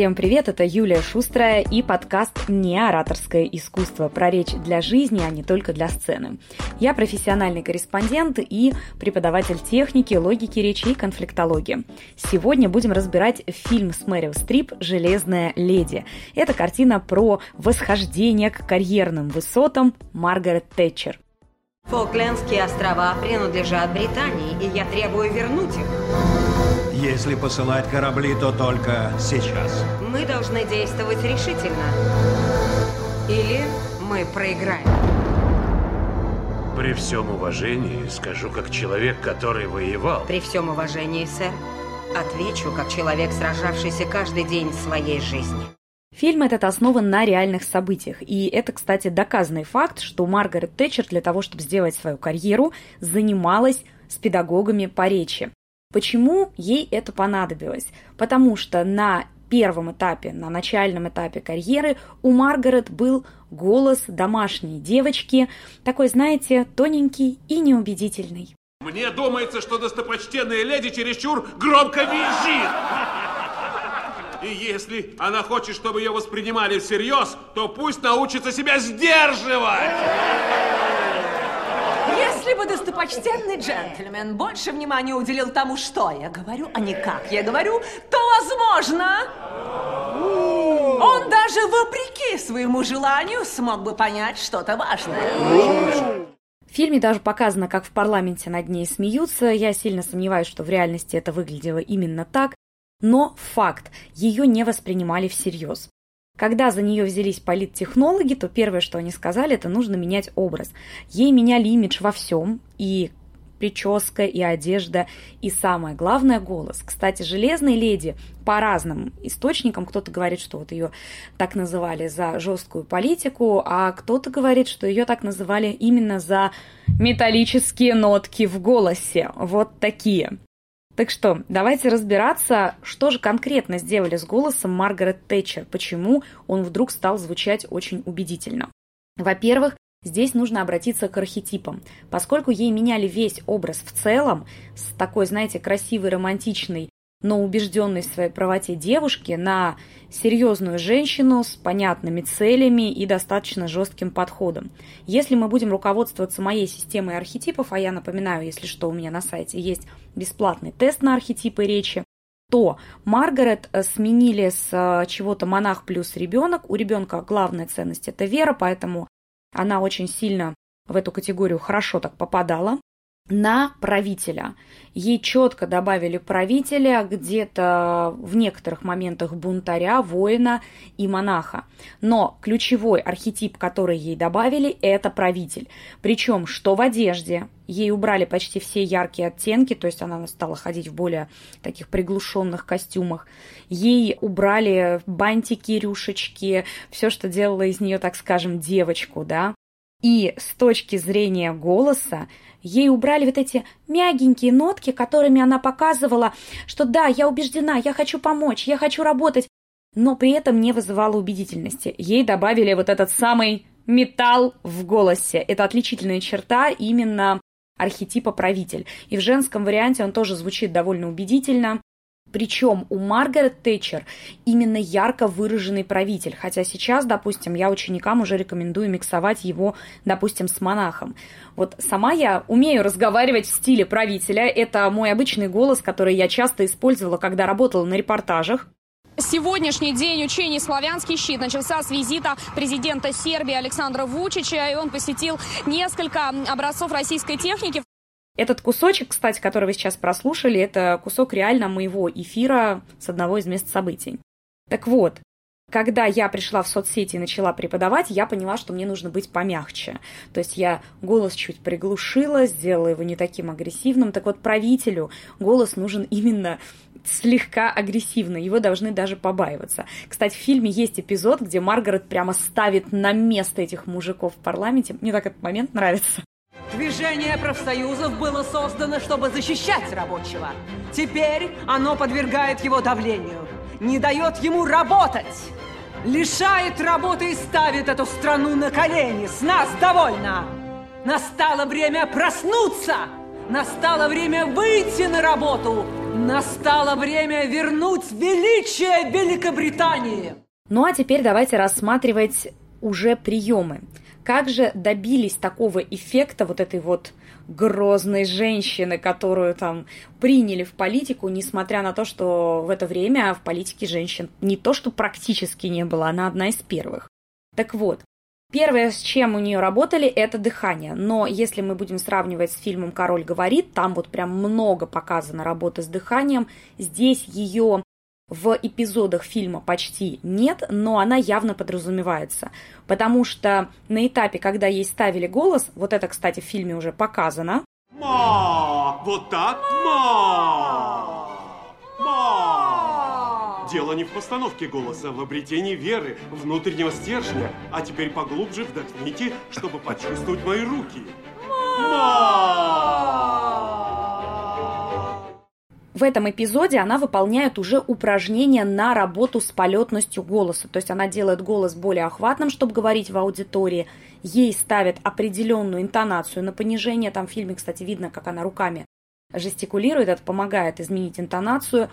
Всем привет, это Юлия Шустрая и подкаст «Не ораторское искусство» про речь для жизни, а не только для сцены. Я профессиональный корреспондент и преподаватель техники, логики речи и конфликтологии. Сегодня будем разбирать фильм с Мэрил Стрип «Железная леди». Это картина про восхождение к карьерным высотам Маргарет Тэтчер. Фолклендские острова принадлежат Британии, и я требую вернуть их. Если посылать корабли, то только сейчас. Мы должны действовать решительно. Или мы проиграем. При всем уважении скажу как человек, который воевал. При всем уважении, сэр, отвечу как человек, сражавшийся каждый день своей жизни. Фильм этот основан на реальных событиях. И это, кстати, доказанный факт, что Маргарет Тэтчер для того, чтобы сделать свою карьеру, занималась с педагогами по речи. Почему ей это понадобилось? Потому что на первом этапе, на начальном этапе карьеры у Маргарет был голос домашней девочки, такой, знаете, тоненький и неубедительный. Мне думается, что достопочтенная леди чересчур громко визжит. И если она хочет, чтобы ее воспринимали всерьез, то пусть научится себя сдерживать. Бы достопочтенный джентльмен больше внимания уделил тому, что я говорю, а не как я говорю, то, возможно, он даже вопреки своему желанию смог бы понять что-то важное. В фильме даже показано, как в парламенте над ней смеются. Я сильно сомневаюсь, что в реальности это выглядело именно так. Но факт, ее не воспринимали всерьез. Когда за нее взялись политтехнологи, то первое, что они сказали, это нужно менять образ. Ей меняли имидж во всем, и прическа, и одежда, и самое главное – голос. Кстати, «Железной леди» по разным источникам, кто-то говорит, что вот ее так называли за жесткую политику, а кто-то говорит, что ее так называли именно за металлические нотки в голосе. Вот такие. Так что, давайте разбираться, что же конкретно сделали с голосом Маргарет Тэтчер, почему он вдруг стал звучать очень убедительно. Во-первых, Здесь нужно обратиться к архетипам. Поскольку ей меняли весь образ в целом, с такой, знаете, красивой, романтичной но убежденной в своей правоте девушки на серьезную женщину с понятными целями и достаточно жестким подходом. Если мы будем руководствоваться моей системой архетипов, а я напоминаю, если что, у меня на сайте есть бесплатный тест на архетипы речи, то Маргарет э, сменили с э, чего-то монах плюс ребенок. У ребенка главная ценность это вера, поэтому она очень сильно в эту категорию хорошо так попадала на правителя. Ей четко добавили правителя, где-то в некоторых моментах бунтаря, воина и монаха. Но ключевой архетип, который ей добавили, это правитель. Причем что в одежде, ей убрали почти все яркие оттенки, то есть она стала ходить в более таких приглушенных костюмах. Ей убрали бантики, рюшечки, все, что делало из нее, так скажем, девочку, да. И с точки зрения голоса, ей убрали вот эти мягенькие нотки, которыми она показывала, что да, я убеждена, я хочу помочь, я хочу работать, но при этом не вызывала убедительности. Ей добавили вот этот самый металл в голосе. Это отличительная черта именно архетипа правитель. И в женском варианте он тоже звучит довольно убедительно. Причем у Маргарет Тэтчер именно ярко выраженный правитель, хотя сейчас, допустим, я ученикам уже рекомендую миксовать его, допустим, с монахом. Вот сама я умею разговаривать в стиле правителя, это мой обычный голос, который я часто использовала, когда работала на репортажах. Сегодняшний день учений «Славянский щит» начался с визита президента Сербии Александра Вучича, и он посетил несколько образцов российской техники. Этот кусочек, кстати, который вы сейчас прослушали, это кусок реально моего эфира с одного из мест событий. Так вот, когда я пришла в соцсети и начала преподавать, я поняла, что мне нужно быть помягче. То есть я голос чуть приглушила, сделала его не таким агрессивным. Так вот, правителю голос нужен именно слегка агрессивно, его должны даже побаиваться. Кстати, в фильме есть эпизод, где Маргарет прямо ставит на место этих мужиков в парламенте. Мне так этот момент нравится. Движение профсоюзов было создано, чтобы защищать рабочего. Теперь оно подвергает его давлению, не дает ему работать, лишает работы и ставит эту страну на колени. С нас довольно. Настало время проснуться. Настало время выйти на работу. Настало время вернуть величие Великобритании! Ну а теперь давайте рассматривать уже приемы. Как же добились такого эффекта вот этой вот грозной женщины, которую там приняли в политику, несмотря на то, что в это время в политике женщин не то, что практически не было, она одна из первых. Так вот, Первое, с чем у нее работали, это дыхание. Но если мы будем сравнивать с фильмом «Король говорит», там вот прям много показано работы с дыханием. Здесь ее в эпизодах фильма почти нет, но она явно подразумевается. Потому что на этапе, когда ей ставили голос, вот это, кстати, в фильме уже показано. Ма! Вот так? Ма! Ма! Дело не в постановке голоса, а в обретении веры, внутреннего стержня. А теперь поглубже вдохните, чтобы почувствовать мои руки. Ма! В этом эпизоде она выполняет уже упражнения на работу с полетностью голоса. То есть она делает голос более охватным, чтобы говорить в аудитории. Ей ставят определенную интонацию на понижение. Там в фильме, кстати, видно, как она руками жестикулирует. Это помогает изменить интонацию.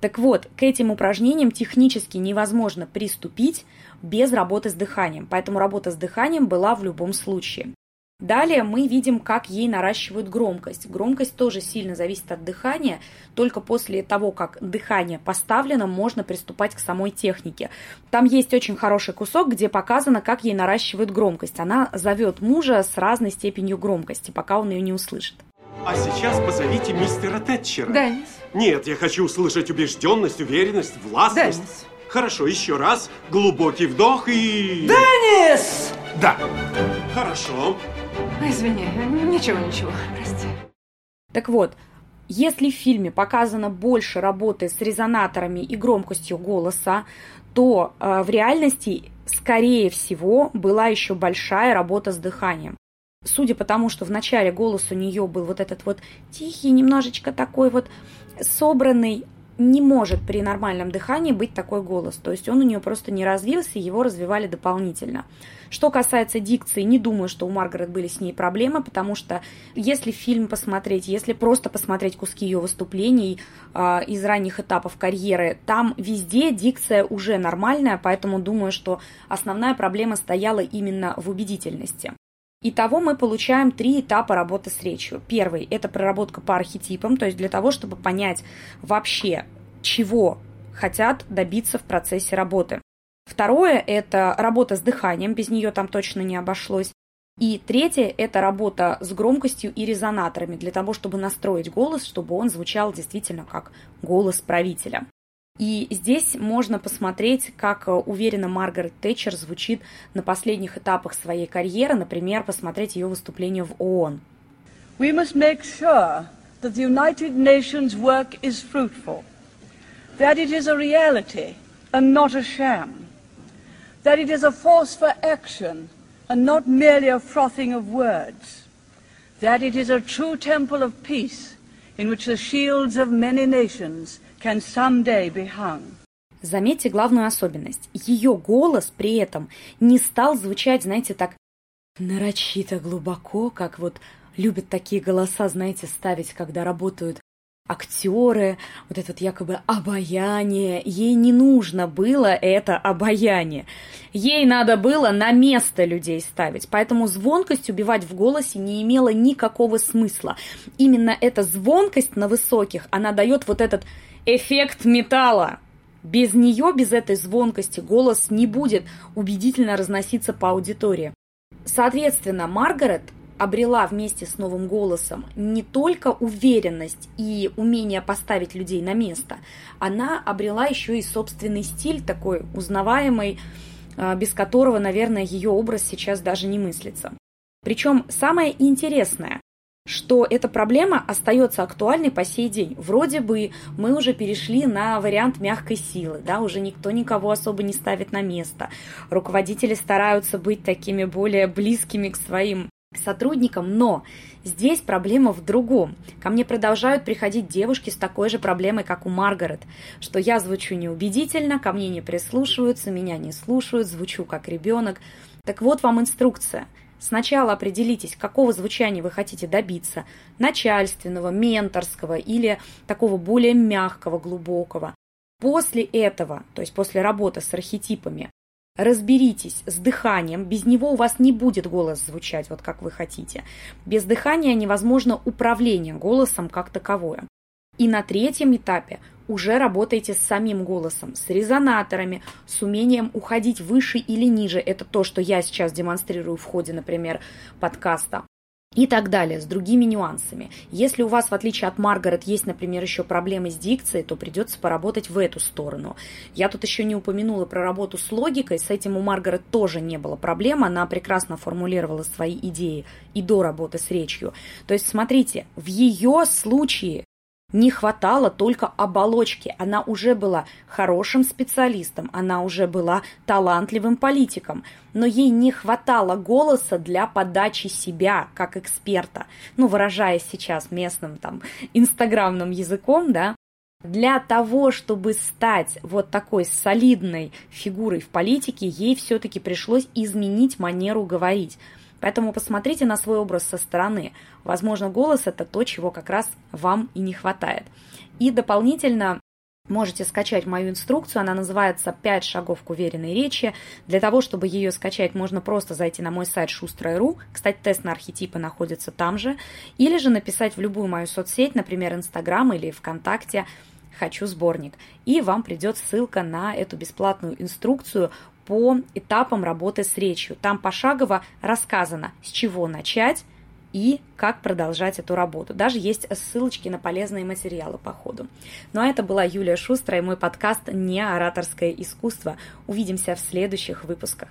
Так вот, к этим упражнениям технически невозможно приступить без работы с дыханием. Поэтому работа с дыханием была в любом случае. Далее мы видим, как ей наращивают громкость. Громкость тоже сильно зависит от дыхания. Только после того, как дыхание поставлено, можно приступать к самой технике. Там есть очень хороший кусок, где показано, как ей наращивают громкость. Она зовет мужа с разной степенью громкости, пока он ее не услышит. А сейчас позовите мистера Тэтчера. Да, мисс. Нет, я хочу услышать убежденность, уверенность, властность. Да, мисс. Хорошо, еще раз. Глубокий вдох и... Деннис! Да. Хорошо. Извини, ничего, ничего, прости. Так вот, если в фильме показано больше работы с резонаторами и громкостью голоса, то э, в реальности, скорее всего, была еще большая работа с дыханием. Судя по тому, что в начале голос у нее был вот этот вот тихий, немножечко такой вот собранный, не может при нормальном дыхании быть такой голос. То есть он у нее просто не развился, его развивали дополнительно. Что касается дикции, не думаю, что у Маргарет были с ней проблемы, потому что если фильм посмотреть, если просто посмотреть куски ее выступлений э, из ранних этапов карьеры, там везде дикция уже нормальная, поэтому думаю, что основная проблема стояла именно в убедительности. Итого мы получаем три этапа работы с речью. Первый – это проработка по архетипам, то есть для того, чтобы понять вообще, чего хотят добиться в процессе работы. Второе – это работа с дыханием, без нее там точно не обошлось. И третье – это работа с громкостью и резонаторами, для того, чтобы настроить голос, чтобы он звучал действительно как голос правителя. И здесь можно посмотреть, как э, уверенно Маргарет Тэтчер звучит на последних этапах своей карьеры, например, посмотреть ее выступление в ООН. We must make sure that the United Nations work is fruitful, that it is a reality and not a sham, that it is a force for action and not merely a frothing of words, that it is a true temple of peace in which the shields of many nations can someday be hung. Заметьте главную особенность. Ее голос при этом не стал звучать, знаете, так нарочито глубоко, как вот любят такие голоса, знаете, ставить, когда работают актеры, вот это вот якобы обаяние. Ей не нужно было это обаяние. Ей надо было на место людей ставить. Поэтому звонкость убивать в голосе не имела никакого смысла. Именно эта звонкость на высоких, она дает вот этот эффект металла. Без нее, без этой звонкости голос не будет убедительно разноситься по аудитории. Соответственно, Маргарет обрела вместе с новым голосом не только уверенность и умение поставить людей на место, она обрела еще и собственный стиль такой узнаваемый, а, без которого, наверное, ее образ сейчас даже не мыслится. Причем самое интересное, что эта проблема остается актуальной по сей день. Вроде бы мы уже перешли на вариант мягкой силы, да, уже никто никого особо не ставит на место. Руководители стараются быть такими более близкими к своим сотрудникам, но здесь проблема в другом. Ко мне продолжают приходить девушки с такой же проблемой, как у Маргарет, что я звучу неубедительно, ко мне не прислушиваются, меня не слушают, звучу как ребенок. Так вот вам инструкция. Сначала определитесь, какого звучания вы хотите добиться, начальственного, менторского или такого более мягкого, глубокого. После этого, то есть после работы с архетипами, разберитесь с дыханием, без него у вас не будет голос звучать вот как вы хотите. Без дыхания невозможно управление голосом как таковое. И на третьем этапе уже работаете с самим голосом, с резонаторами, с умением уходить выше или ниже. Это то, что я сейчас демонстрирую в ходе, например, подкаста и так далее, с другими нюансами. Если у вас, в отличие от Маргарет, есть, например, еще проблемы с дикцией, то придется поработать в эту сторону. Я тут еще не упомянула про работу с логикой, с этим у Маргарет тоже не было проблем, она прекрасно формулировала свои идеи и до работы с речью. То есть, смотрите, в ее случае не хватало только оболочки. Она уже была хорошим специалистом, она уже была талантливым политиком, но ей не хватало голоса для подачи себя как эксперта. Ну, выражаясь сейчас местным там инстаграмным языком, да, для того, чтобы стать вот такой солидной фигурой в политике, ей все-таки пришлось изменить манеру говорить. Поэтому посмотрите на свой образ со стороны. Возможно, голос это то, чего как раз вам и не хватает. И дополнительно можете скачать мою инструкцию, она называется «5 шагов к уверенной речи». Для того, чтобы ее скачать, можно просто зайти на мой сайт шустрая.ру, кстати, тест на архетипы находится там же, или же написать в любую мою соцсеть, например, Инстаграм или ВКонтакте «Хочу сборник», и вам придет ссылка на эту бесплатную инструкцию по этапам работы с речью. Там пошагово рассказано, с чего начать и как продолжать эту работу. Даже есть ссылочки на полезные материалы по ходу. Ну а это была Юлия Шустра и мой подкаст «Не ораторское искусство». Увидимся в следующих выпусках.